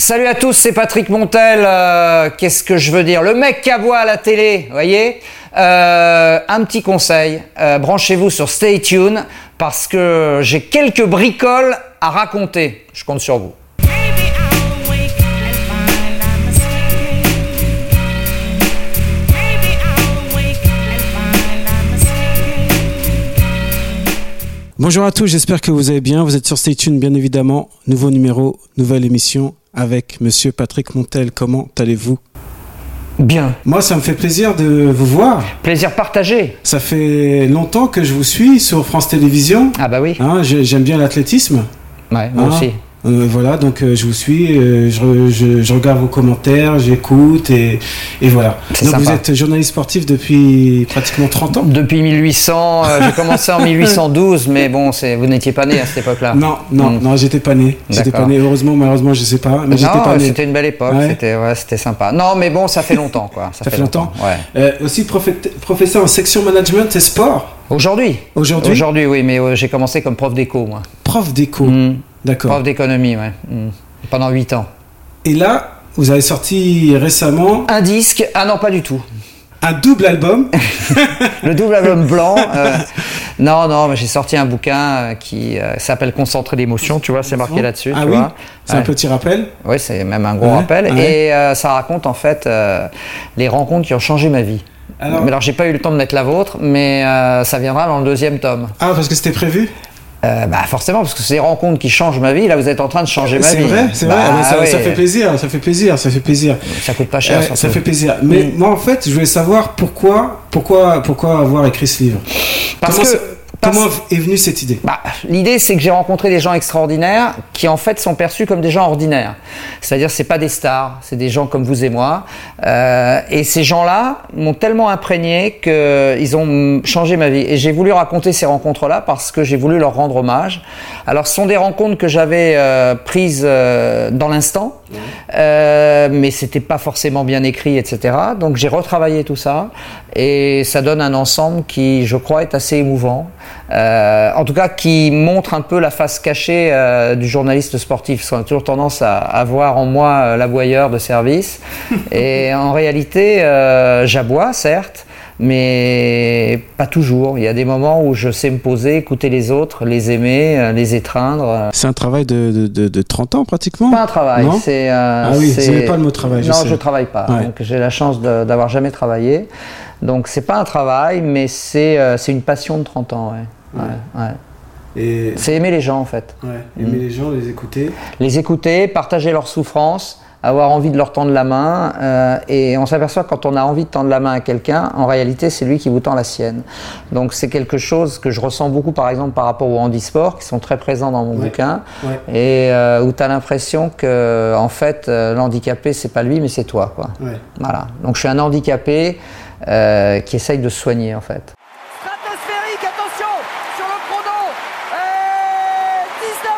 Salut à tous, c'est Patrick Montel. Euh, Qu'est-ce que je veux dire? Le mec qui aboie à la télé, vous voyez? Euh, Un petit conseil, euh, branchez-vous sur Stay Tune parce que j'ai quelques bricoles à raconter. Je compte sur vous. Bonjour à tous, j'espère que vous allez bien. Vous êtes sur Stay Tuned, bien évidemment. Nouveau numéro, nouvelle émission avec Monsieur Patrick Montel. Comment allez-vous? Bien. Moi, ça me fait plaisir de vous voir. Plaisir partagé. Ça fait longtemps que je vous suis sur France Télévisions. Ah bah oui. Hein, j'ai- J'aime bien l'athlétisme. Ouais, moi Ah. aussi. Euh, voilà, donc euh, je vous suis, euh, je, je- je regarde vos commentaires, j'écoute et, et voilà. Donc vous êtes journaliste sportif depuis pratiquement 30 ans Depuis 1800, euh, j'ai commencé en 1812, mais bon, c'est vous n'étiez pas né à cette époque-là. Non, non, Mm. non, j'étais pas né. J'étais pas né. Heureusement, malheureusement, je sais pas, mais Non, pas c'était une belle époque, Ouais. c'était ouais, sympa. Non, mais bon, ça fait longtemps quoi. Ça fait longtemps Ouais. Euh, aussi professeur en section management et sport. Aujourd'hui. Aujourd'hui Aujourd'hui, oui, mais j'ai commencé comme prof d'éco, moi. Prof d'éco. Mm. D'accord. Prof d'économie, ouais. Mm. Pendant 8 ans. Et là, vous avez sorti récemment Un disque Ah non, pas du tout. un double album. Le double album blanc. euh, non, non, mais j'ai sorti un bouquin euh, qui euh, s'appelle Concentré d'émotions, tu vois, c'est marqué là-dessus. Ah tu oui vois. C'est un petit rappel. Oui, c'est même un gros Ouais, rappel. ouais. Et euh, ça raconte en fait les rencontres qui ont changé ma vie. Alors- Mais alors, j'ai pas eu le temps de mettre la vôtre, mais ça viendra dans le deuxième tome. Ah, parce que c'était prévu? Euh, bah forcément, parce que c'est des rencontres qui changent ma vie. Là, vous êtes en train de changer ma C'est vie. vrai, c'est Bah, vrai. Ah, ça, ouais. ça fait plaisir, ça fait plaisir, ça fait plaisir. Ça coûte pas cher. Euh, ça fait plaisir. Mais Mm. moi, en fait, je voulais savoir pourquoi, pourquoi, pourquoi avoir écrit ce livre? Parce comment que- comment est venue cette idée Bah, L'idée, c'est que j'ai rencontré des gens extraordinaires qui, en fait, sont perçus comme des gens ordinaires. C'est-à-dire, c'est pas des stars, c'est des gens comme vous et moi. Euh, et ces gens-là m'ont tellement imprégné qu'ils ont changé ma vie. Et j'ai voulu raconter ces rencontres-là parce que j'ai voulu leur rendre hommage. Alors, ce sont des rencontres que j'avais euh, prises euh, dans l'instant, mais c'était pas forcément bien écrit, etc. Donc, j'ai retravaillé tout ça et ça donne un ensemble qui, je crois, est assez émouvant. Euh, en tout cas, qui montre un peu la face cachée euh, du journaliste sportif. Parce qu'on a toujours tendance à, à voir en moi euh, l'aboyeur de service. Et en réalité, euh, j'aboie, certes, mais pas toujours. Il y a des moments où je sais me poser, écouter les autres, les aimer, euh, les étreindre. C'est un travail de, de, de, de 30 ans pratiquement Pas un travail, Non c'est. euh, Ah oui, c'est- vous n'avez pas le mot travail, non, je travaille pas. Ouais. Donc j'ai la chance de- d'avoir jamais travaillé. Donc c'est pas un travail, mais c'est euh, c'est une passion de 30 ans. Ouais. Ouais. Et C'est aimer les gens en fait. ouais, aimer les gens, les écouter. Les écouter, partager leurs souffrances, avoir envie de leur tendre la main. euh, et on s'aperçoit quand on a envie de tendre la main à quelqu'un, en réalité c'est lui qui vous tend la sienne. Donc c'est quelque chose que je ressens beaucoup par exemple par rapport au handisport qui sont très présents dans mon Ouais. bouquin. Ouais. Et euh, où tu as l'impression que en fait euh, l'handicapé c'est pas lui mais c'est toi quoi. Ouais. Voilà. Donc je suis un handicapé euh, qui essaye de se soigner en fait. Stratosphérique, attention sur le chrono. Et 19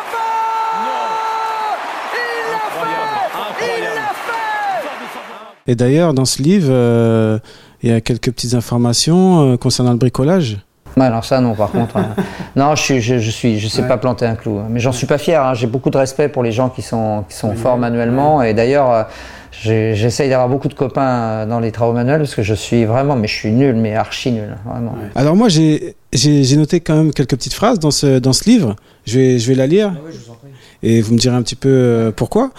Il l'a fait Il l'a fait Et d'ailleurs, dans ce livre, euh, il y a quelques petites informations euh, concernant le bricolage. Ouais, alors ça non par contre. hein. Non, je suis, je, je suis, je sais Ouais. pas planter un clou. hein. Mais j'en suis pas fier. hein. J'ai beaucoup de respect pour les gens qui sont qui sont forts manuellement. Et d'ailleurs, euh, j'essaye d'avoir beaucoup de copains dans les travaux manuels parce que je suis vraiment, mais je suis nul, mais archi nul, vraiment. Alors moi, j'ai j'ai- j'ai noté quand même quelques petites phrases dans ce, dans ce livre. Je vais, je vais la lire. Et vous me direz un petit peu euh, pourquoi.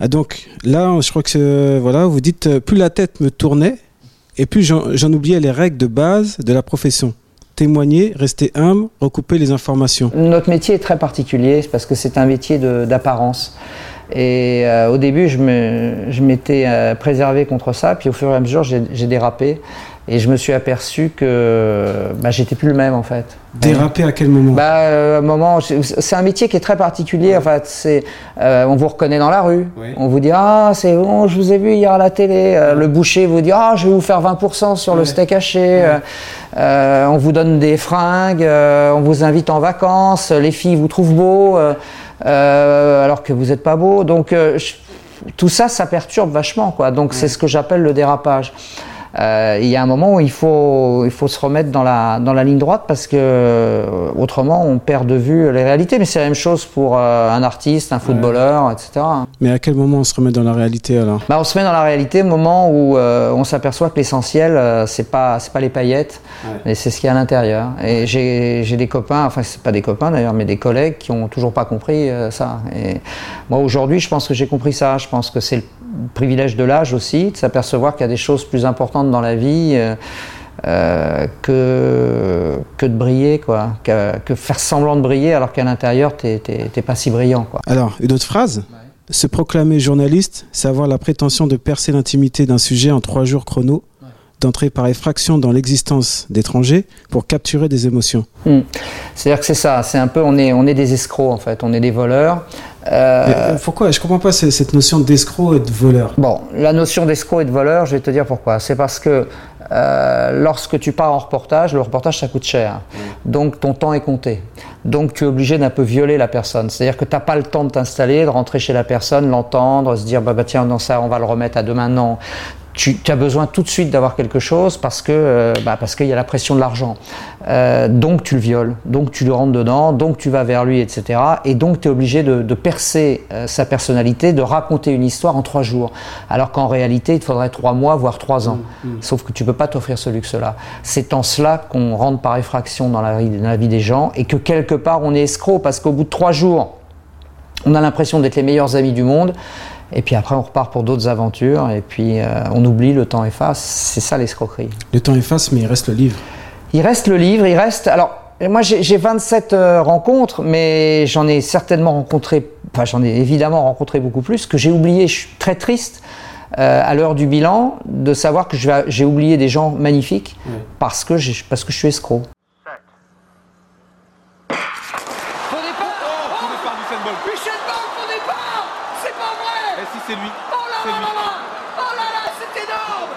Ah, donc là, je crois que euh, voilà, vous dites euh, plus la tête me tournait et plus j'en oubliais les règles de base de la profession. Témoigner, rester humble, recouper les informations. Notre métier est très particulier parce que c'est un métier d'apparence. Et au début, je m'étais préservé contre ça, puis au fur et à mesure, j'ai dérapé. Et je me suis aperçu que bah, j'étais plus le même en fait. Déraper à quel moment Bah, euh, un moment, c'est un métier qui est très particulier. En fait, c'est, euh, on vous reconnaît dans la rue. On vous dit ah c'est bon, je vous ai vu hier à la télé. Euh, le boucher vous dit ah je vais vous faire 20% sur le steak haché. On vous donne des fringues. on vous invite en vacances. Les filles vous trouvent beau alors que vous n'êtes pas beau. Donc je- tout ça, ça perturbe vachement quoi. Donc c'est ce que j'appelle le dérapage. Euh, il y a un moment où il faut, il faut se remettre dans la, dans la ligne droite parce que euh, autrement on perd de vue les réalités. Mais c'est la même chose pour euh, un artiste, un footballeur, etc. Mais à quel moment on se remet dans la réalité alors? Bah, on se met dans la réalité au moment où euh, on s'aperçoit que l'essentiel, c'est pas c'est pas les paillettes, mais c'est ce qu'il y a à l'intérieur. Et j'ai j'ai des copains, enfin c'est pas des copains d'ailleurs, mais des collègues qui ont toujours pas compris ça. Et moi aujourd'hui, je pense que j'ai compris ça. Je pense que c'est le privilège de l'âge aussi, de s'apercevoir qu'il y a des choses plus importantes dans la vie. euh, euh, que, que de briller, quoi. Que, que faire semblant de briller alors qu'à l'intérieur, t'es pas si brillant. Quoi. Alors, une autre phrase Se proclamer journaliste, c'est avoir la prétention de percer l'intimité d'un sujet en trois jours chrono, d'entrer par effraction dans l'existence d'étrangers pour capturer des émotions. Hmm. C'est-à-dire que c'est ça, c'est un peu, on est, on est des escrocs en fait, on est des voleurs. Euh, euh, pourquoi? Je comprends pas ce- cette notion d'escroc et de voleur. Bon, la notion d'escroc et de voleur, je vais te dire pourquoi. C'est parce que euh, lorsque tu pars en reportage, le reportage ça coûte cher. Donc ton temps est compté. Donc tu es obligé d'un peu violer la personne. C'est-à-dire que tu n'as pas le temps de t'installer, de rentrer chez la personne, l'entendre, se dire bah, bah tiens, non, ça, on va le remettre à demain. Non. Tu, tu as besoin tout de suite d'avoir quelque chose parce que euh, bah, parce qu'il y a la pression de l'argent. Euh, donc tu le violes, donc tu le rentres dedans, donc tu vas vers lui, etc. Et donc tu es obligé de, de percer euh, sa personnalité, de raconter une histoire en trois jours. Alors qu'en réalité, il te faudrait trois mois, voire trois ans. Sauf que tu peux pas t'offrir ce luxe-là. C'est en cela qu'on rentre par effraction dans la, dans la vie des gens et que quelque part on est escroc parce qu'au bout de trois jours, on a l'impression d'être les meilleurs amis du monde. Et puis après, on repart pour d'autres aventures. Et puis, euh, on oublie, le temps efface. C'est ça l'escroquerie. Le temps efface, mais il reste le livre. Il reste le livre, il reste. Alors, moi, j'ai j'ai 27 euh, rencontres, mais j'en ai certainement rencontré. Enfin, j'en ai évidemment rencontré beaucoup plus que j'ai oublié. Je suis très triste euh, à l'heure du bilan de savoir que j'ai oublié des gens magnifiques parce que parce que je suis escroc. Faux départ Faux départ du Bolt. Michel Bolt, au départ C'est pas vrai Et si c'est lui Oh là C'est là lui. là là Oh là là, c'est énorme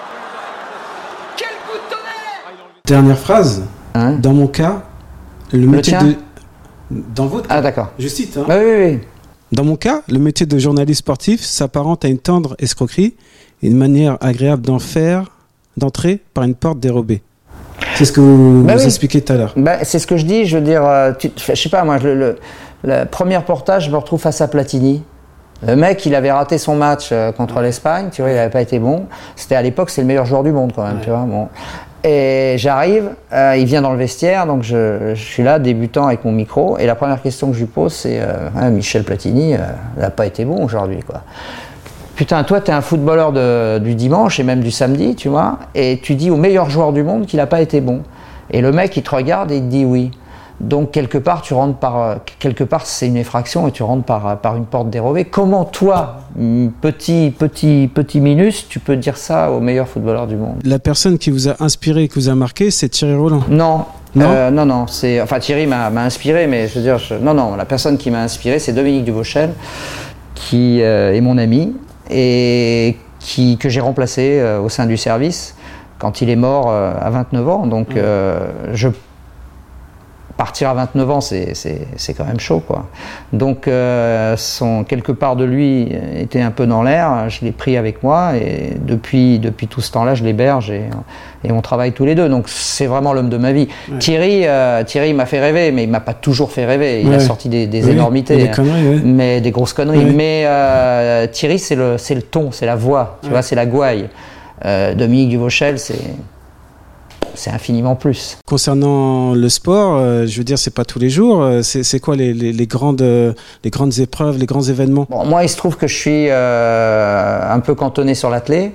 Quel coup de tonnerre Dernière phrase. Hein Dans mon cas, le métier de. Dans votre cas. Ah, d'accord. Je cite. hein. Ah, oui, oui, oui. Dans mon cas, le métier de journaliste sportif s'apparente à une tendre escroquerie, une manière agréable d'en faire, d'entrer par une porte dérobée. C'est ce que vous, Bah vous oui. expliquez tout à l'heure. Ben, c'est ce que je dis, je veux dire, euh, tu- je sais pas, moi, le, le, le premier reportage, je me retrouve face à Platini. Le mec, il avait raté son match euh, contre l'Espagne, tu vois, il n'avait pas été bon. C'était à l'époque, c'est le meilleur joueur du monde quand même, tu vois. Bon. Et j'arrive, euh, il vient dans le vestiaire, donc je, je suis là, débutant avec mon micro, et la première question que je lui pose, c'est euh, Michel Platini, euh, il n'a pas été bon aujourd'hui, quoi. Putain, toi, t'es un footballeur de- du dimanche et même du samedi, tu vois, et tu dis au meilleur joueur du monde qu'il n'a pas été bon. Et le mec, il te regarde et il te dit oui. Donc, quelque part, tu rentres par. euh, Quelque part, c'est une effraction et tu rentres par, euh, par une porte dérobée. Comment, toi, mm, petit, petit, petit minus, tu peux dire ça au meilleur footballeur du monde? La personne qui vous a inspiré, qui vous a marqué, c'est Thierry Roland. Non. Non? Euh, non, non, c'est. Enfin, Thierry m'a inspiré, mais je veux dire, je- non, non, la personne qui m'a inspiré, c'est Dominique Duvauchel, qui euh, est mon ami et qui, que j'ai remplacé euh, au sein du service quand il est mort à 29 ans. Donc, je partir à 29 ans, c'est quand même chaud, quoi. Donc, euh, son, quelque part de lui était un peu dans l'air. Je l'ai pris avec moi et depuis, depuis tout ce temps-là, je l'héberge et, et on travaille tous les deux. Donc, c'est vraiment l'homme de ma vie. Thierry, euh, Thierry m'a fait rêver, mais il m'a pas toujours fait rêver. Il a sorti des, des Oui, énormités. des conneries, ouais. Mais des grosses conneries. Mais euh, Thierry, c'est le, le ton, c'est la voix, tu vois, c'est la gouaille. Euh, Dominique Duvauchel, c'est c'est infiniment plus. Concernant le sport, euh, je veux dire, c'est pas tous les jours. euh, c'est quoi les, les- les grandes, euh, les grandes épreuves, les grands événements? Bon, moi, il se trouve que je suis un peu cantonné sur l'athlé.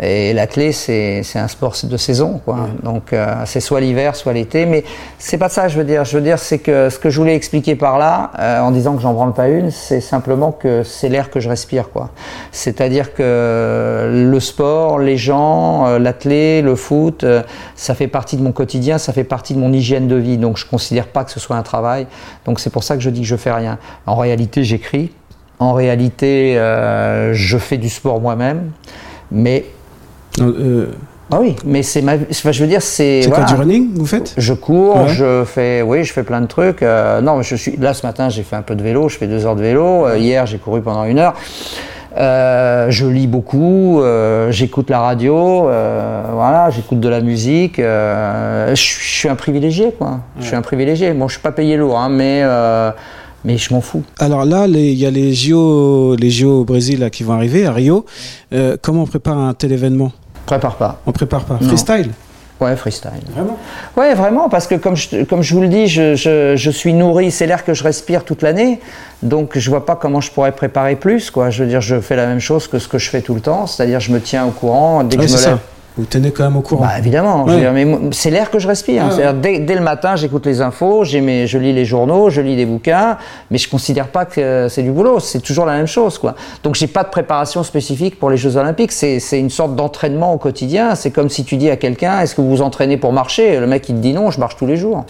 Et l'athlé, c'est c'est un sport de saison, quoi. Donc, c'est soit l'hiver, soit l'été. Mais c'est pas ça, je veux dire. Je veux dire, c'est que ce que je voulais expliquer par là, en disant que j'en branle pas une, c'est simplement que c'est l'air que je respire, quoi. C'est-à-dire que le sport, les gens, l'athlé, le foot, ça fait partie de mon quotidien, ça fait partie de mon hygiène de vie. Donc, je considère pas que ce soit un travail. Donc, c'est pour ça que je dis que je fais rien. En réalité, j'écris. En réalité, euh, je fais du sport moi-même. Mais euh, ah oui, mais c'est ma, enfin, je veux dire, c'est C'est voilà. quoi du running vous faites? Je cours, Ouais. je fais, oui, je fais plein de trucs. Euh, non, je suis là ce matin, j'ai fait un peu de vélo, je fais deux heures de vélo. Hier, j'ai couru pendant une heure. Euh, je lis beaucoup, euh, j'écoute la radio, euh, voilà, j'écoute de la musique. euh, je suis- un privilégié, quoi. Je suis un privilégié. Bon, je suis pas payé lourd, hein, mais euh, mais je m'en fous. Alors là, il y a les JO, les JO au Brésil là, qui vont arriver à Rio. Euh, comment on prépare un tel événement? Prépare pas. On prépare pas. Non. Freestyle? Ouais, freestyle. Vraiment? Ouais, vraiment, parce que comme je, comme je vous le dis, je, je, je suis nourri, c'est l'air que je respire toute l'année, donc je vois pas comment je pourrais préparer plus, quoi. Je veux dire, je fais la même chose que ce que je fais tout le temps, c'est-à-dire je me tiens au courant dès que Ouais, je me c'est lève. ça. Vous tenez quand même au courant. Bah évidemment, Ouais. dire, mais c'est l'air que je respire. Ouais, C'est-à-dire, dès, dès le matin, j'écoute les infos, mes- je lis les journaux, je lis des bouquins, mais je considère pas que euh, c'est du boulot. C'est toujours la même chose, quoi. Donc j'ai pas de préparation spécifique pour les Jeux Olympiques. C'est c'est une sorte d'entraînement au quotidien. C'est comme si tu dis à quelqu'un, est-ce que vous vous entraînez pour marcher? Le mec il te dit non, je marche tous les jours.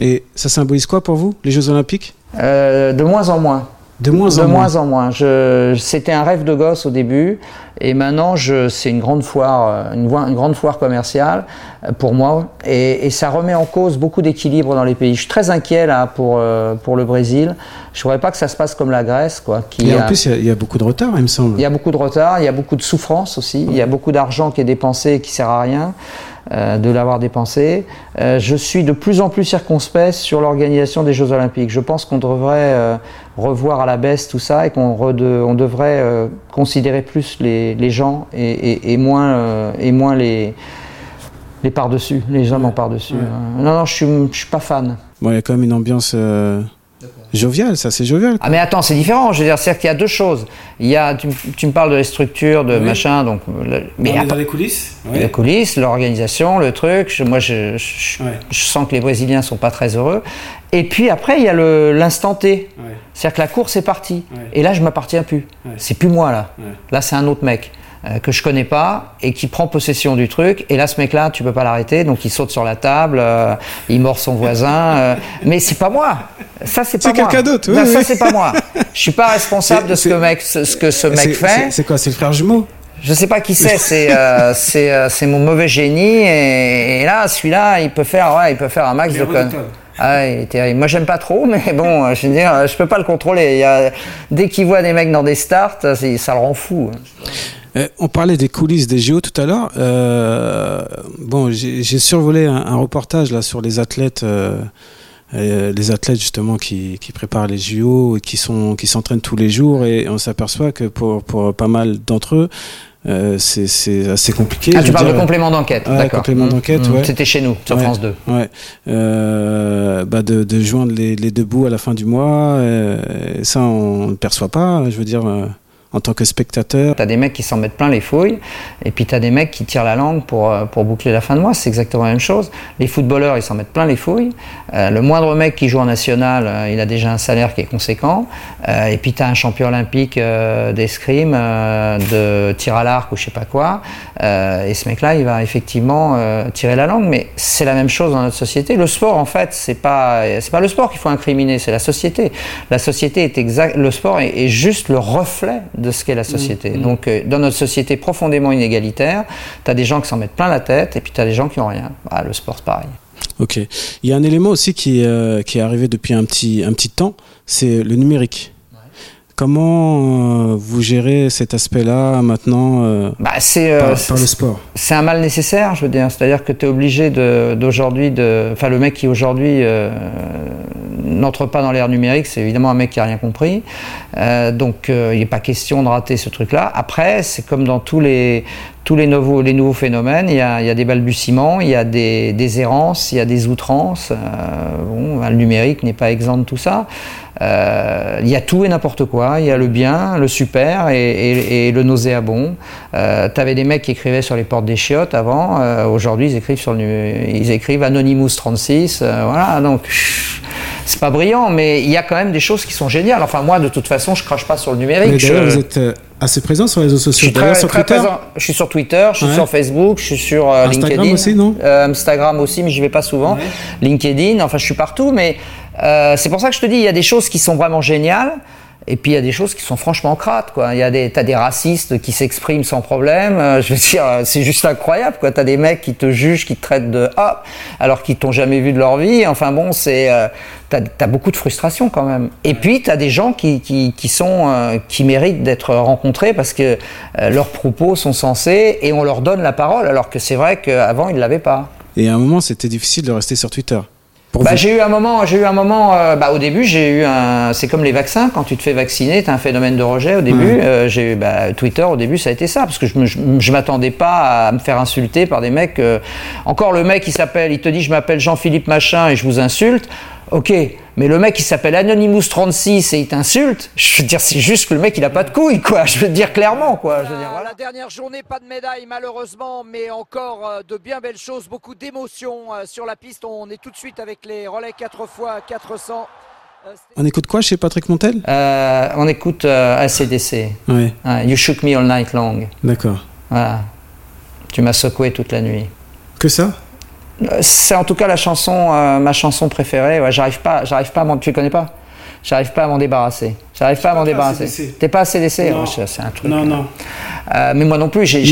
Et ça symbolise quoi pour vous, les Jeux Olympiques? Euh, de moins en moins. De moins de en moins. moins en moins. Je, c'était un rêve de gosse au début, et maintenant je, c'est une grande foire, euh, une, grande foire commerciale euh, pour moi, et, et ça remet en cause beaucoup d'équilibre dans les pays. Je suis très inquiet là pour euh, pour le Brésil. Je voudrais pas que ça se passe comme la Grèce, quoi. Qui Et en a- plus, il y a- il y, a beaucoup de retard, il me semble. il y a beaucoup de retard, il y a beaucoup de souffrance aussi, il y a beaucoup d'argent qui est dépensé et qui sert à rien euh, de l'avoir dépensé. Euh, je suis de plus en plus circonspect sur l'organisation des Jeux Olympiques. Je pense qu'on devrait euh, revoir à la baisse tout ça et qu'on on devrait euh, considérer plus les, les gens et, et- et moins, euh, et moins les, les par-dessus, les hommes en par-dessus. Euh, non, non, je suis, je suis pas fan. Bon, il y a quand même une ambiance euh, joviale, ça, c'est jovial. Ah mais attends, c'est différent. Je veux dire, c'est-à-dire qu'il y a deux choses. Il y a, tu, tu me parles de les structures, de Oui. machin, donc. le- mais après- les coulisses les coulisses, l'organisation, le truc. Je- moi, je, je- Ouais. je sens que les Brésiliens sont pas très heureux. Et puis après, il y a le- l'instant T. Ouais. C'est-à-dire que la course est partie. Ouais. Et là, je m'appartiens plus. C'est plus moi là. Là, c'est un autre mec euh, que je connais pas et qui prend possession du truc. Et là, ce mec-là, tu peux pas l'arrêter, donc il saute sur la table, euh, il mord son voisin. euh, mais c'est pas moi. Ça, c'est pas C'est moi. quelqu'un d'autre, oui, Non, Ça, c'est pas moi. Je suis pas responsable de ce C'est- que, mec, ce, ce que ce mec C'est- fait. c'est- C'est quoi C'est le frère jumeau? Je sais pas qui c'est, c'est euh, c'est euh, c'est mon mauvais génie et, et là celui-là il peut faire ouais, il peut faire un max de connes. Ah, il est terrible. Moi j'aime pas trop mais bon je veux dire je peux pas le contrôler. Il y a, dès qu'il voit des mecs dans des starts c'est- ça le rend fou. Euh, on parlait des coulisses des JO tout à l'heure. Euh, bon, j'ai survolé un, un reportage là sur les athlètes, euh, les athlètes justement qui, qui préparent les JO et qui sont qui s'entraînent tous les jours et on s'aperçoit que pour pour pas mal d'entre eux, euh, c'est assez compliqué. Ah tu parles de complément d'enquête, Ouais, d'accord. complément Mmh, d'enquête, mmh. ouais. C'était chez nous sur Ouais. France 2. Ouais, euh, bah de, de joindre les, les deux bouts à la fin du mois, euh, ça on ne perçoit pas. Je veux dire, en tant que spectateur. T'as des mecs qui s'en mettent plein les fouilles, et puis t'as des mecs qui tirent la langue pour, euh, pour boucler la fin de mois, c'est exactement la même chose. Les footballeurs, ils s'en mettent plein les fouilles. Euh, le moindre mec qui joue en national, euh, il a déjà un salaire qui est conséquent. Et puis t'as un champion olympique d'escrime, de tir à l'arc ou je sais pas quoi. Et ce mec-là, il va effectivement tirer la langue, mais c'est la même chose dans notre société. Le sport, en fait, c'est pas pas le sport qu'il faut incriminer, c'est la société. La société est exact, le sport est juste le reflet de ce qu'est la société. Donc, euh, dans notre société profondément inégalitaire, tu as des gens qui s'en mettent plein la tête et puis tu as des gens qui ont rien. Bah, le sport, c'est pareil. Ok. Il y a un élément aussi qui, euh, qui est arrivé depuis un petit, un petit temps, c'est le numérique. Comment euh, vous gérez cet aspect-là maintenant euh, Bah, c'est euh, par, le sport? c'est un mal nécessaire, je veux dire. C'est-à-dire que tu es obligé de- d'aujourd'hui de. Enfin, le mec qui aujourd'hui n'entre pas dans l'ère numérique, c'est évidemment un mec qui a rien compris. Euh, donc, euh, il n'est pas question de rater ce truc-là. Après, c'est comme dans tous les tous les nouveaux, les nouveaux phénomènes, il y, a, il y a des balbutiements, il y a des, des errances, il y a des outrances. Euh, bon, ben, le numérique n'est pas exempt de tout ça. Euh, il y a tout et n'importe quoi. Il y a le bien, le super et, et- et le nauséabond. Euh, T'avais des mecs qui écrivaient sur les portes des chiottes avant. Euh, Aujourd'hui, ils écrivent sur le, ils écrivent Anonymous 36. euh, voilà, donc c'est pas brillant, mais il y a quand même des choses qui sont géniales. Enfin, moi, de toute façon, je crache pas sur le numérique. Mais D'ailleurs, Je- vous êtes assez présent sur les réseaux je sociaux. suis très, sur très Twitter. présent. Je suis sur Twitter, je suis Ouais. sur Facebook, je suis sur euh, Instagram LinkedIn. aussi, non Euh, Instagram aussi, mais j'y vais pas souvent. Ouais. LinkedIn, enfin, je suis partout. Mais euh, c'est pour ça que je te dis, il y a des choses qui sont vraiment géniales. Et puis il y a des choses qui sont franchement crates, quoi. Il y a des, t'as des racistes qui s'expriment sans problème. Euh, je veux dire, euh, c'est juste incroyable, quoi. T'as des mecs qui te jugent, qui te traitent de ah, alors qu'ils t'ont jamais vu de leur vie. Enfin bon, c'est, euh, t'as, t'as beaucoup de frustration quand même. Et puis t'as des gens qui, qui, qui sont, euh, qui méritent d'être rencontrés parce que leurs propos sont sensés et on leur donne la parole, alors que c'est vrai qu'avant ils l'avaient pas. Et à un moment, c'était difficile de rester sur Twitter. Bah, j'ai eu un moment, j'ai eu un moment. euh, bah, au début, j'ai eu un. C'est comme les vaccins. Quand tu te fais vacciner, t'as un phénomène de rejet. Au début, euh, j'ai eu bah, Twitter. Au début, ça a été ça parce que je me, je, je m'attendais pas à me faire insulter par des mecs. euh, encore le mec, il s'appelle, il te dit, je m'appelle Jean-Philippe machin et je vous insulte. Ok, mais le mec il s'appelle Anonymous 36 et il t'insulte. Je veux dire, c'est juste que le mec il a pas de couilles, quoi. Je veux dire clairement, quoi. Je veux dire, voilà. La dernière journée, pas de médaille malheureusement, mais encore euh, de bien belles choses, beaucoup d'émotions euh, sur la piste. On est tout de suite avec les relais 4 x 400. Euh, On écoute quoi chez Patrick Montel? Euh, on écoute euh, ACDC. Ouais, Ah, you shook me all night long. d'accord. Voilà. Tu m'as secoué toute la nuit. Que ça? C'est en tout cas la chanson, euh, ma chanson préférée. Ouais, j'arrive pas, j'arrive pas à m'en. Tu connais pas? J'arrive pas à m'en débarrasser. J'arrive pas à m'en débarrasser. T'es pas CDC Non. C'est un truc. Non, non. Euh, mais moi non plus. J'ai,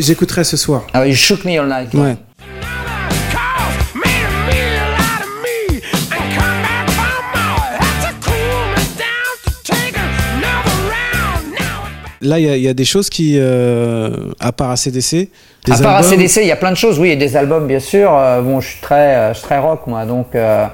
j'écouterai ce soir. Ah you shook me all night. Ouais. Là, il y, a- il y a des choses qui, euh, à part ACDC, des À part albums- ACDC, il y a plein de choses. Oui, a des albums, bien sûr. Euh, bon, je suis très, euh, je suis très rock, moi. Donc, euh,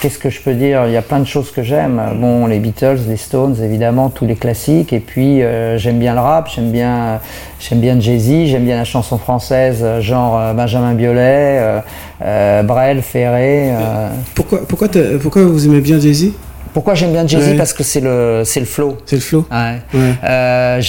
qu'est-ce que je peux dire? Il y a plein de choses que j'aime. Bon, les Beatles, les Stones, évidemment, tous les classiques. Et puis, euh, j'aime bien le rap, j'aime bien, j'aime bien Jay-Z, j'aime bien la chanson française, genre Benjamin Biolay, euh, Brel, Ferré. Pourquoi, pourquoi vous aimez bien Jay-Z? Pourquoi j'aime bien Jay-Z Ouais. Parce que c'est le, c'est le flow. C'est le flow Ouais. Ouais. Euh,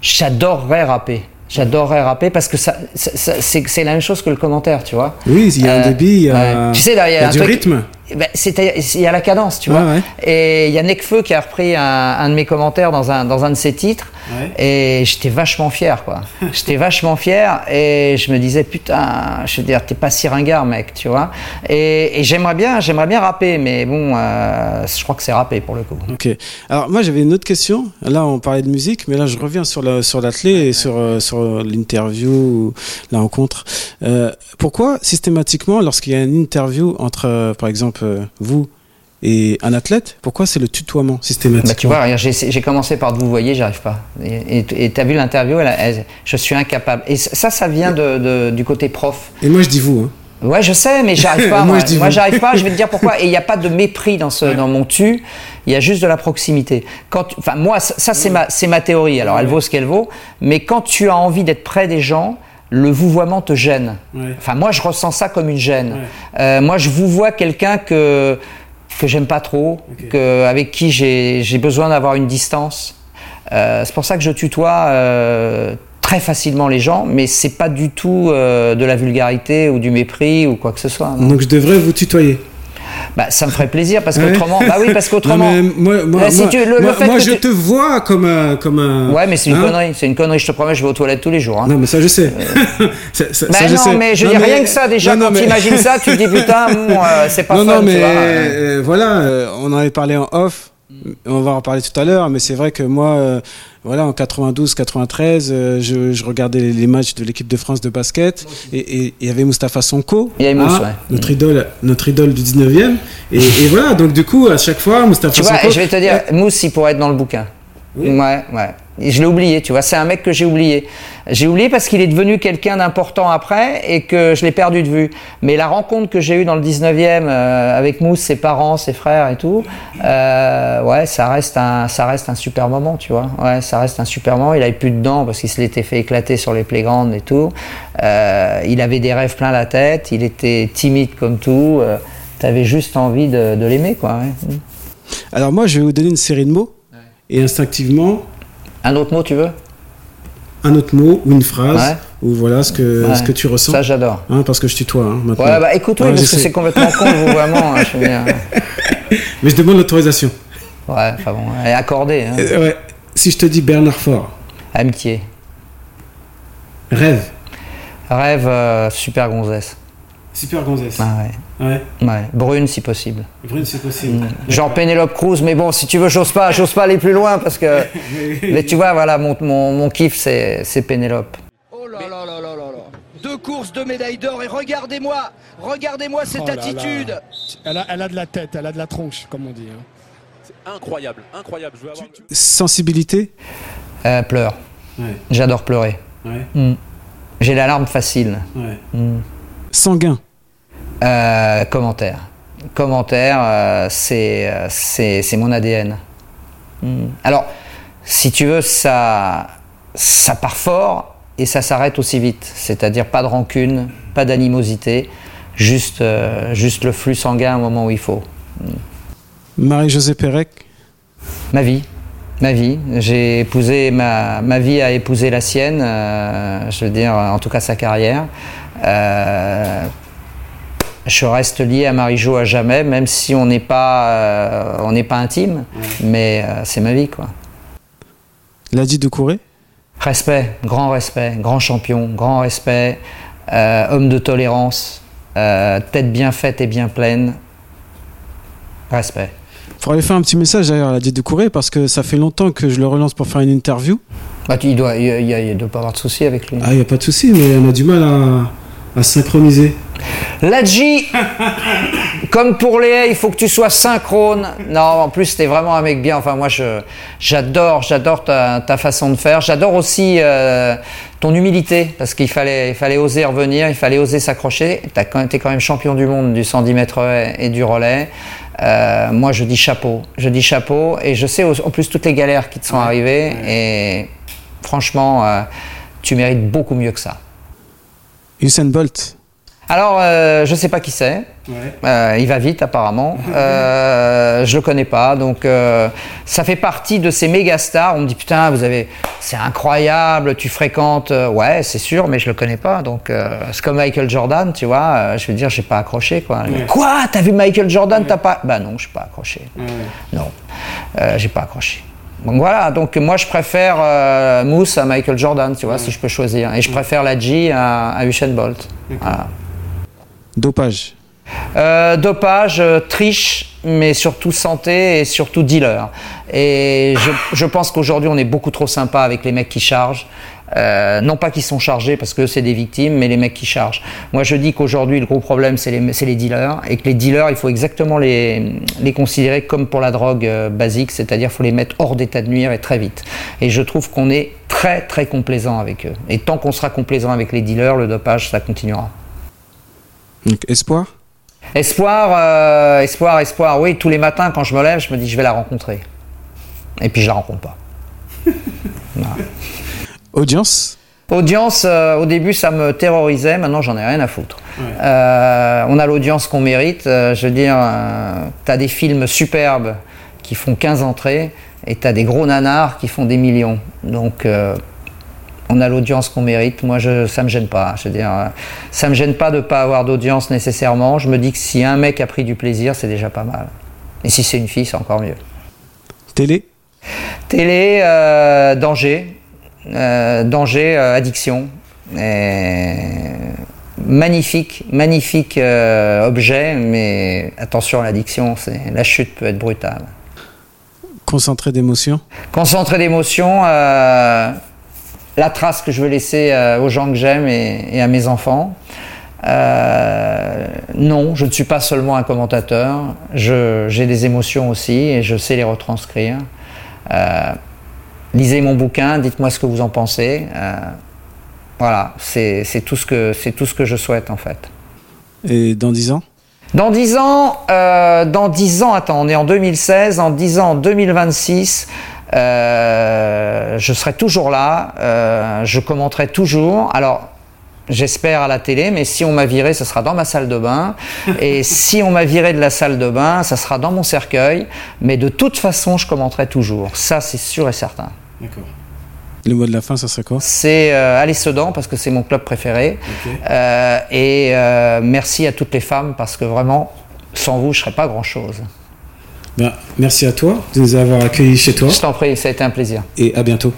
J'adorerais rapper. J'adorerais rapper parce que ça, ça- ça- c'est la même chose que le commentaire, tu vois. Oui, il y a un débit, il y a. Tu sais, là, il y a un du truc- rythme. Ben, c'est- il y a la cadence, tu vois. Et il y a Nekfeu qui a repris un, un de mes commentaires dans un, dans un de ses titres. Ouais. Et j'étais vachement fier, quoi. j'étais vachement fier et je me disais, putain, je veux dire, t'es pas si ringard, mec, tu vois. Et, et j'aimerais bien, j'aimerais bien rapper, mais bon, euh, je crois que c'est rappé pour le coup. Ok. Alors moi j'avais une autre question. Là on parlait de musique, mais là je reviens sur la sur et sur euh, sur l'interview, ou la rencontre. Euh, pourquoi systématiquement lorsqu'il y a une interview entre euh, par exemple euh, vous et un athlète, pourquoi c'est le tutoiement systématiquement Bah, tu vois, j'ai commencé par vous voyez, j'arrive pas. Et et t'as vu l'interview, je suis incapable. Et ça, ça vient de, de- du côté prof. Et moi je dis vous. Hein. Ouais, je sais, mais j'arrive pas. Moi, moi, j'arrive pas. Je vais te dire pourquoi. Et il n'y a pas de mépris dans ce, dans mon tu. Il y a juste de la proximité. Quand, tu- enfin, moi, ça, ça, c'est ma, c'est ma théorie. Alors, elle vaut ce qu'elle vaut. Mais quand tu as envie d'être près des gens, le vouvoiement te gêne. Ouais. Enfin, moi, je ressens ça comme une gêne. Euh, moi, je vous vois quelqu'un que que j'aime pas trop, que avec qui j'ai j'ai besoin d'avoir une distance. Euh, c'est pour ça que je tutoie euh, très facilement les gens, mais c'est pas du tout euh, de la vulgarité ou du mépris ou quoi que ce soit. non. Donc je devrais vous tutoyer. Bah, ça me ferait plaisir parce Ouais. qu'autrement, bah oui, parce qu'autrement. Moi, moi, Là, si moi- tu- le- le moi- fait moi, que je tu- te vois comme un comme un. Ouais, mais c'est une hein connerie, c'est une connerie. Je te promets, je vais aux toilettes tous les jours. Hein. Non mais ça je sais. Ça- ça- Bah ça, je non, sais. mais je Non, dis mais- rien que ça déjà. Non, quand mais- tu imagines ça, tu te dis putain, bon, euh, c'est pas non, fun, non, mais tu vois. euh, voilà, euh, on en avait parlé en off. On va en parler tout à l'heure, mais c'est vrai que moi, euh, voilà, en 92-93, euh, je, je regardais les, les matchs de l'équipe de France de basket et il y avait Mustapha Sonko, Il y avait Mousse, hein, ouais. notre idole, notre idole du 19e. Et, et voilà, donc du coup, à chaque fois, Mustapha Tu vois, Sonko. je vais te dire, Mousse, il pourrait être dans le bouquin. Oui. Ouais, ouais. Je l'ai oublié, tu vois. C'est un mec que j'ai oublié. J'ai oublié parce qu'il est devenu quelqu'un d'important après et que je l'ai perdu de vue. Mais la rencontre que j'ai eue dans le 19e euh, avec Mousse, ses parents, ses frères et tout, euh, ouais, ça reste un, ça reste un super moment, tu vois. Ouais, ça reste un super moment. Il avait plus de dents parce qu'il se l'était fait éclater sur les playgrounds et tout. Euh, il avait des rêves plein la tête. Il était timide comme tout. Euh, T'avais juste envie de, de l'aimer, quoi. ouais. Alors moi, je vais vous donner une série de mots et instinctivement, Un autre mot, tu veux? Un autre mot ou une phrase Ouais. ou voilà ce que Ouais. ce que tu ressens. Ça, j'adore. Hein, parce que je tutoie hein, maintenant. Ouais, bah écoute, oui, parce que c'est complètement con, le vouvoiement. hein, je. Mais je demande l'autorisation. Ouais, enfin bon, elle est accordée. Hein. Euh, ouais. Si je te dis Bernard Fort, Amitié. rêve, Rêve, euh, super gonzesse. super gonzesse. Ah ouais. Ouais. Ouais, brune si possible. Brune, c'est possible. Genre Penelope Cruz, mais bon, si tu veux, j'ose pas, j'ose pas aller plus loin parce que. mais tu vois, voilà, mon, mon, mon kiff, c'est c'est Penelope. Oh là là là là là là. Deux courses, deux médailles d'or et regardez-moi, regardez-moi cette Oh là là. attitude. Elle a, elle a de la tête, elle a de la tronche, comme on dit. hein. Incroyable, incroyable. Je veux avoir. Sensibilité Euh, pleure. Ouais. J'adore pleurer. Ouais. Mm. J'ai la larme facile. Ouais. Mm. Sanguin Euh, commentaire. Commentaire, euh, c'est euh, c'est c'est mon ADN. Mm. Alors, si tu veux, ça, ça part fort et ça s'arrête aussi vite. C'est-à-dire pas de rancune, pas d'animosité, juste, euh, juste le flux sanguin au moment où il faut. Marie-Josée Pérec Ma vie. Ma vie. J'ai épousé, ma, ma vie a épousé la sienne, je veux dire, en tout cas sa carrière. Je reste lié à Marie-Jo à jamais, même si on n'est pas, euh, on n'est pas intime, mais euh, c'est ma vie, quoi. Ladi de Couré Respect, grand respect, grand champion, grand respect, euh, homme de tolérance, euh, tête bien faite et bien pleine. Respect. Faudrait faire un petit message d'ailleurs à Ladi de Couré parce que ça fait longtemps que je le relance pour faire une interview. Bah, il doit, il, il, il doit pas avoir de souci avec lui. Ah, il n'y a pas de souci, mais on a du mal à, à synchroniser. Ladji, comme pour les il faut que tu sois synchrone. Non, en plus, t'es vraiment un mec bien. Enfin, moi, je, j'adore, j'adore ta, ta façon de faire. J'adore aussi euh, ton humilité, parce qu'il fallait, il fallait oser revenir, il fallait oser s'accrocher. T'as quand quand même champion du monde du 110 mètres et du relais. Euh, moi, je dis chapeau. Je dis chapeau, et je sais en plus toutes les galères qui te sont arrivées. Et franchement, euh, tu mérites beaucoup mieux que ça. Usain Bolt. Alors, euh, je sais pas qui c'est. Euh, il va vite apparemment. Euh, je le connais pas, donc euh, ça fait partie de ces méga stars. On me dit putain, vous avez, c'est incroyable, tu fréquentes. Ouais, c'est sûr, mais je le connais pas. Donc euh, c'est comme Michael Jordan, tu vois. euh, je veux dire, j'ai pas accroché quoi. Quoi? T'as vu Michael Jordan? T'as pas? Bah non, j'ai pas accroché. Non, euh, j'ai pas accroché. Donc voilà, donc moi je préfère euh, Mousse à Michael Jordan, tu vois, si je peux choisir. Et je préfère la G à, à Usain Bolt. Voilà. Dopage. Euh, dopage, euh, triche, mais surtout santé et surtout dealer. Et je, je pense qu'aujourd'hui, on est beaucoup trop sympa avec les mecs qui chargent. Euh, non pas qu'ils sont chargés parce que c'est des victimes, mais les mecs qui chargent. Moi, je dis qu'aujourd'hui, le gros problème, c'est les, dealers. Et que les dealers, il faut exactement les, les considérer comme pour la drogue euh, basique, c'est-à-dire qu'il faut les mettre hors d'état de nuire et très vite. Et je trouve qu'on est très, très complaisant avec eux. Et tant qu'on sera complaisant avec les dealers, le dopage, ça continuera. Donc, espoir? Espoir, euh, espoir, espoir. Oui, tous les matins quand je me lève, je me dis je vais la rencontrer. Et puis je la rencontre pas. Audience. Audience, euh, au début ça me terrorisait, maintenant j'en ai rien à foutre. Euh, on a l'audience qu'on mérite. euh, je veux dire, tu as des films superbes qui font 15 entrées et tu as des gros nanars qui font des millions. Donc euh, on a l'audience qu'on mérite. Moi, je, ça me gêne pas. Je veux dire, euh, ça me gêne pas de pas avoir d'audience nécessairement. Je me dis que si un mec a pris du plaisir, c'est déjà pas mal. Et si c'est une fille, c'est encore mieux. Télé. Télé, euh, danger, danger, euh, addiction. Et magnifique, magnifique euh, objet, mais attention à l'addiction, la chute peut être brutale. Concentré d'émotion. Concentré d'émotion, euh, la trace que je veux laisser euh, aux gens que j'aime et, et à mes enfants. Euh, non, je ne suis pas seulement un commentateur, j'ai des émotions aussi et je sais les retranscrire. Lisez mon bouquin, dites-moi ce que vous en pensez. Euh, voilà, c'est tout, ce que- tout ce que je souhaite en fait. Et dans 10 ans? Dans 10 ans, euh, dans 10 ans, attends, on est en 2016, en 10 ans, en 2026, euh, je serai toujours là, euh, je commenterai toujours. Alors, j'espère à la télé, mais si on m'a viré, ce sera dans ma salle de bain. Et si on m'a viré de la salle de bain, ça sera dans mon cercueil. Mais de toute façon, je commenterai toujours. Ça, c'est sûr et certain. D'accord. Le mot de la fin, ça serait quoi C'est euh, aller Sedan parce que c'est mon club préféré. Euh, et euh, merci à toutes les femmes parce que vraiment, sans vous, je serais pas grand-chose. Ben, Merci à toi de nous avoir accueillis chez toi Je t'en prie, ça a été un plaisir. et à bientôt.